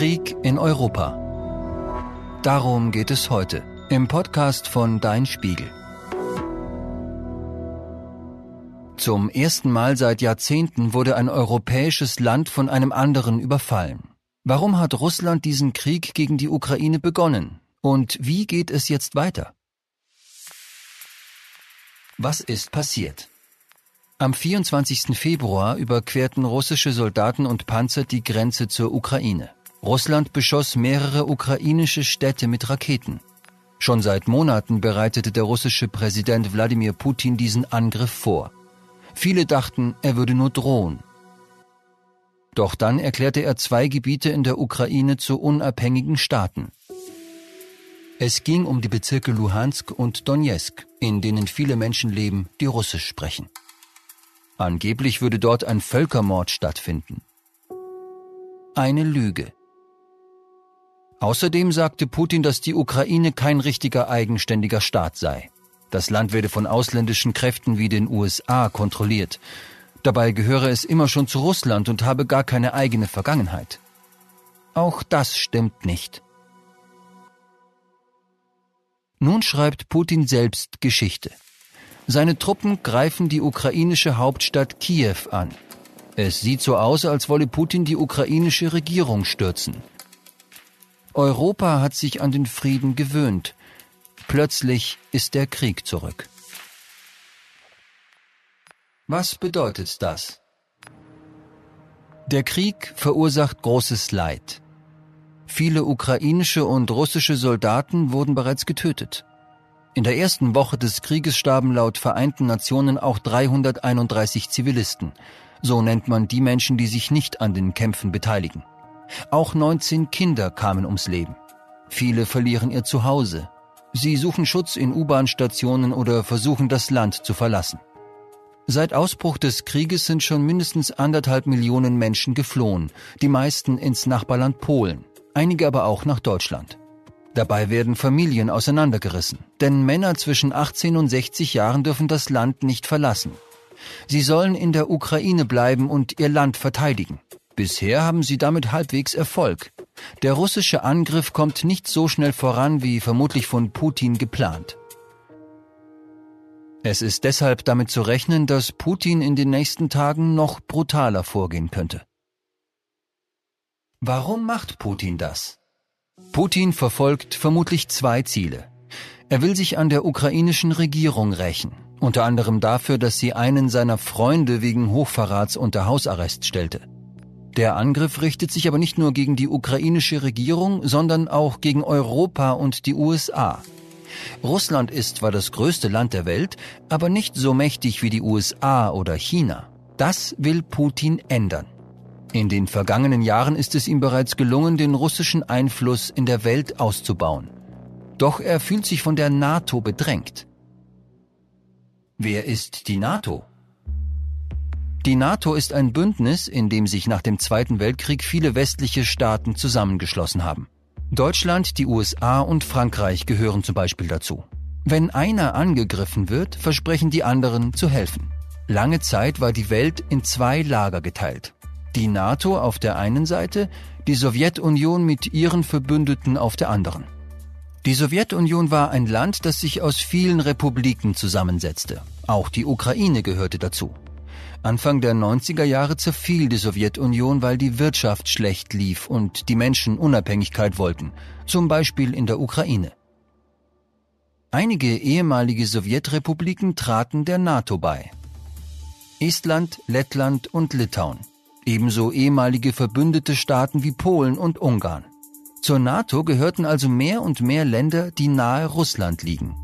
Krieg in Europa. Darum geht es heute im Podcast von Dein Spiegel. Zum ersten Mal seit Jahrzehnten wurde ein europäisches Land von einem anderen überfallen. Warum hat Russland diesen Krieg gegen die Ukraine begonnen? Und wie geht es jetzt weiter? Was ist passiert? Am 24. Februar überquerten russische Soldaten und Panzer die Grenze zur Ukraine. Russland beschoss mehrere ukrainische Städte mit Raketen. Schon seit Monaten bereitete der russische Präsident Wladimir Putin diesen Angriff vor. Viele dachten, er würde nur drohen. Doch dann erklärte er zwei Gebiete in der Ukraine zu unabhängigen Staaten. Es ging um die Bezirke Luhansk und Donetsk, in denen viele Menschen leben, die Russisch sprechen. Angeblich würde dort ein Völkermord stattfinden. Eine Lüge. Außerdem sagte Putin, dass die Ukraine kein richtiger eigenständiger Staat sei. Das Land werde von ausländischen Kräften wie den USA kontrolliert. Dabei gehöre es immer schon zu Russland und habe gar keine eigene Vergangenheit. Auch das stimmt nicht. Nun schreibt Putin selbst Geschichte. Seine Truppen greifen die ukrainische Hauptstadt Kiew an. Es sieht so aus, als wolle Putin die ukrainische Regierung stürzen. Europa hat sich an den Frieden gewöhnt. Plötzlich ist der Krieg zurück. Was bedeutet das? Der Krieg verursacht großes Leid. Viele ukrainische und russische Soldaten wurden bereits getötet. In der ersten Woche des Krieges starben laut Vereinten Nationen auch 331 Zivilisten. So nennt man die Menschen, die sich nicht an den Kämpfen beteiligen. Auch 19 Kinder kamen ums Leben. Viele verlieren ihr Zuhause. Sie suchen Schutz in U-Bahn-Stationen oder versuchen das Land zu verlassen. Seit Ausbruch des Krieges sind schon mindestens anderthalb Millionen Menschen geflohen, die meisten ins Nachbarland Polen, einige aber auch nach Deutschland. Dabei werden Familien auseinandergerissen, denn Männer zwischen 18 und 60 Jahren dürfen das Land nicht verlassen. Sie sollen in der Ukraine bleiben und ihr Land verteidigen. Bisher haben sie damit halbwegs Erfolg. Der russische Angriff kommt nicht so schnell voran wie vermutlich von Putin geplant. Es ist deshalb damit zu rechnen, dass Putin in den nächsten Tagen noch brutaler vorgehen könnte. Warum macht Putin das? Putin verfolgt vermutlich zwei Ziele. Er will sich an der ukrainischen Regierung rächen, unter anderem dafür, dass sie einen seiner Freunde wegen Hochverrats unter Hausarrest stellte. Der Angriff richtet sich aber nicht nur gegen die ukrainische Regierung, sondern auch gegen Europa und die USA. Russland ist zwar das größte Land der Welt, aber nicht so mächtig wie die USA oder China. Das will Putin ändern. In den vergangenen Jahren ist es ihm bereits gelungen, den russischen Einfluss in der Welt auszubauen. Doch er fühlt sich von der NATO bedrängt. Wer ist die NATO? Die NATO ist ein Bündnis, in dem sich nach dem Zweiten Weltkrieg viele westliche Staaten zusammengeschlossen haben. Deutschland, die USA und Frankreich gehören zum Beispiel dazu. Wenn einer angegriffen wird, versprechen die anderen zu helfen. Lange Zeit war die Welt in zwei Lager geteilt. Die NATO auf der einen Seite, die Sowjetunion mit ihren Verbündeten auf der anderen. Die Sowjetunion war ein Land, das sich aus vielen Republiken zusammensetzte. Auch die Ukraine gehörte dazu. Anfang der 90er Jahre zerfiel die Sowjetunion, weil die Wirtschaft schlecht lief und die Menschen Unabhängigkeit wollten, zum Beispiel in der Ukraine. Einige ehemalige Sowjetrepubliken traten der NATO bei. Estland, Lettland und Litauen ebenso ehemalige verbündete Staaten wie Polen und Ungarn. Zur NATO gehörten also mehr und mehr Länder, die nahe Russland liegen.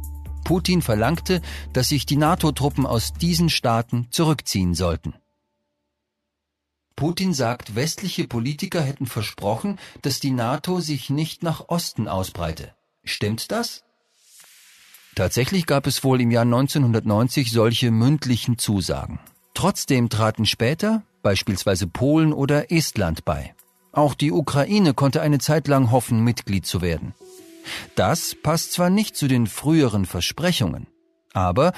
Putin verlangte, dass sich die NATO-Truppen aus diesen Staaten zurückziehen sollten. Putin sagt, westliche Politiker hätten versprochen, dass die NATO sich nicht nach Osten ausbreite. Stimmt das? Tatsächlich gab es wohl im Jahr 1990 solche mündlichen Zusagen. Trotzdem traten später, beispielsweise Polen oder Estland bei. Auch die Ukraine konnte eine Zeit lang hoffen, Mitglied zu werden. Das passt zwar nicht zu den früheren Versprechungen, aber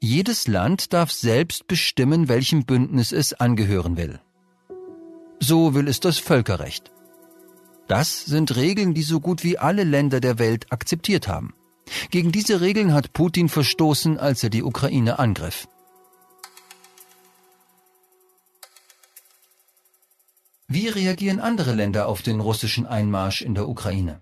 jedes Land darf selbst bestimmen, welchem Bündnis es angehören will. So will es das Völkerrecht. Das sind Regeln, die so gut wie alle Länder der Welt akzeptiert haben. Gegen diese Regeln hat Putin verstoßen, als er die Ukraine angriff. Wie reagieren andere Länder auf den russischen Einmarsch in der Ukraine?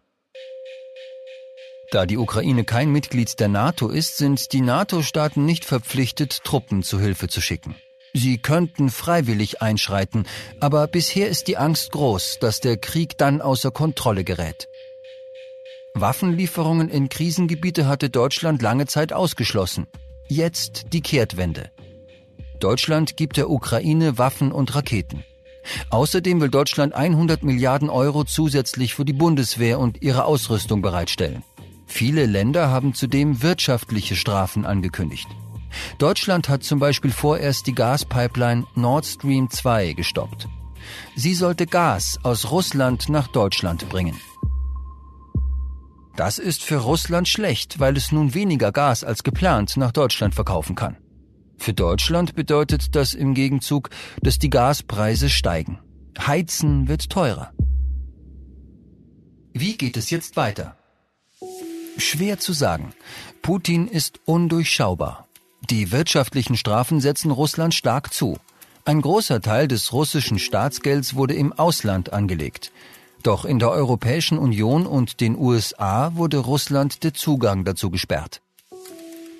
Da die Ukraine kein Mitglied der NATO ist, sind die NATO-Staaten nicht verpflichtet, Truppen zu Hilfe zu schicken. Sie könnten freiwillig einschreiten, aber bisher ist die Angst groß, dass der Krieg dann außer Kontrolle gerät. Waffenlieferungen in Krisengebiete hatte Deutschland lange Zeit ausgeschlossen. Jetzt die Kehrtwende. Deutschland gibt der Ukraine Waffen und Raketen. Außerdem will Deutschland 100 Milliarden Euro zusätzlich für die Bundeswehr und ihre Ausrüstung bereitstellen. Viele Länder haben zudem wirtschaftliche Strafen angekündigt. Deutschland hat zum Beispiel vorerst die Gaspipeline Nord Stream 2 gestoppt. Sie sollte Gas aus Russland nach Deutschland bringen. Das ist für Russland schlecht, weil es nun weniger Gas als geplant nach Deutschland verkaufen kann. Für Deutschland bedeutet das im Gegenzug, dass die Gaspreise steigen. Heizen wird teurer. Wie geht es jetzt weiter? Schwer zu sagen. Putin ist undurchschaubar. Die wirtschaftlichen Strafen setzen Russland stark zu. Ein großer Teil des russischen Staatsgelds wurde im Ausland angelegt. Doch in der Europäischen Union und den USA wurde Russland der Zugang dazu gesperrt.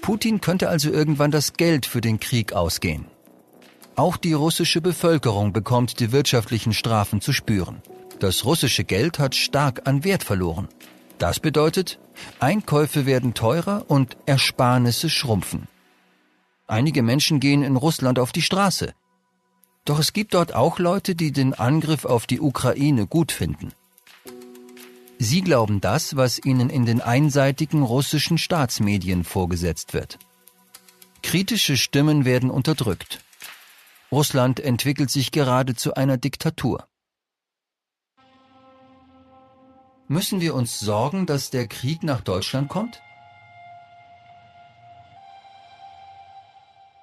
Putin könnte also irgendwann das Geld für den Krieg ausgehen. Auch die russische Bevölkerung bekommt die wirtschaftlichen Strafen zu spüren. Das russische Geld hat stark an Wert verloren. Das bedeutet, Einkäufe werden teurer und Ersparnisse schrumpfen. Einige Menschen gehen in Russland auf die Straße. Doch es gibt dort auch Leute, die den Angriff auf die Ukraine gut finden. Sie glauben das, was ihnen in den einseitigen russischen Staatsmedien vorgesetzt wird. Kritische Stimmen werden unterdrückt. Russland entwickelt sich gerade zu einer Diktatur. Müssen wir uns sorgen, dass der Krieg nach Deutschland kommt?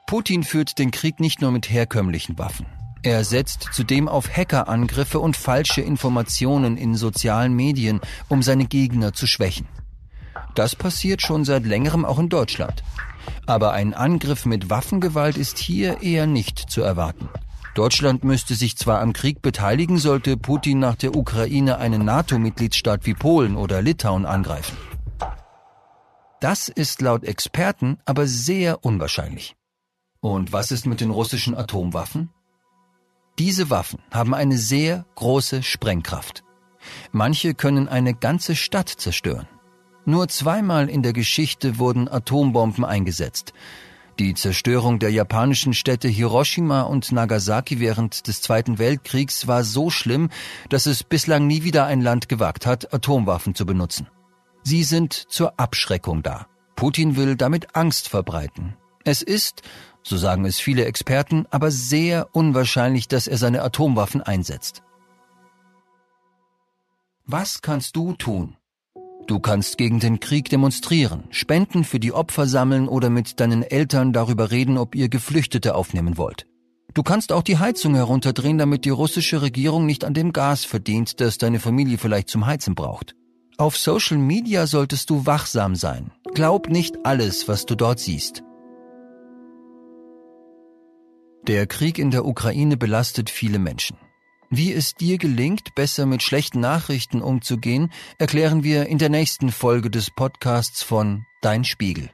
Putin führt den Krieg nicht nur mit herkömmlichen Waffen. Er setzt zudem auf Hackerangriffe und falsche Informationen in sozialen Medien, um seine Gegner zu schwächen. Das passiert schon seit längerem auch in Deutschland. Aber ein Angriff mit Waffengewalt ist hier eher nicht zu erwarten. Deutschland müsste sich zwar am Krieg beteiligen, sollte Putin nach der Ukraine einen NATO-Mitgliedsstaat wie Polen oder Litauen angreifen. Das ist laut Experten aber sehr unwahrscheinlich. Und was ist mit den russischen Atomwaffen? Diese Waffen haben eine sehr große Sprengkraft. Manche können eine ganze Stadt zerstören. Nur zweimal in der Geschichte wurden Atombomben eingesetzt. Die Zerstörung der japanischen Städte Hiroshima und Nagasaki während des Zweiten Weltkriegs war so schlimm, dass es bislang nie wieder ein Land gewagt hat, Atomwaffen zu benutzen. Sie sind zur Abschreckung da. Putin will damit Angst verbreiten. Es ist, so sagen es viele Experten, aber sehr unwahrscheinlich, dass er seine Atomwaffen einsetzt. Was kannst du tun? Du kannst gegen den Krieg demonstrieren, Spenden für die Opfer sammeln oder mit deinen Eltern darüber reden, ob ihr Geflüchtete aufnehmen wollt. Du kannst auch die Heizung herunterdrehen, damit die russische Regierung nicht an dem Gas verdient, das deine Familie vielleicht zum Heizen braucht. Auf Social Media solltest du wachsam sein. Glaub nicht alles, was du dort siehst. Der Krieg in der Ukraine belastet viele Menschen. Wie es dir gelingt, besser mit schlechten Nachrichten umzugehen, erklären wir in der nächsten Folge des Podcasts von Dein Spiegel.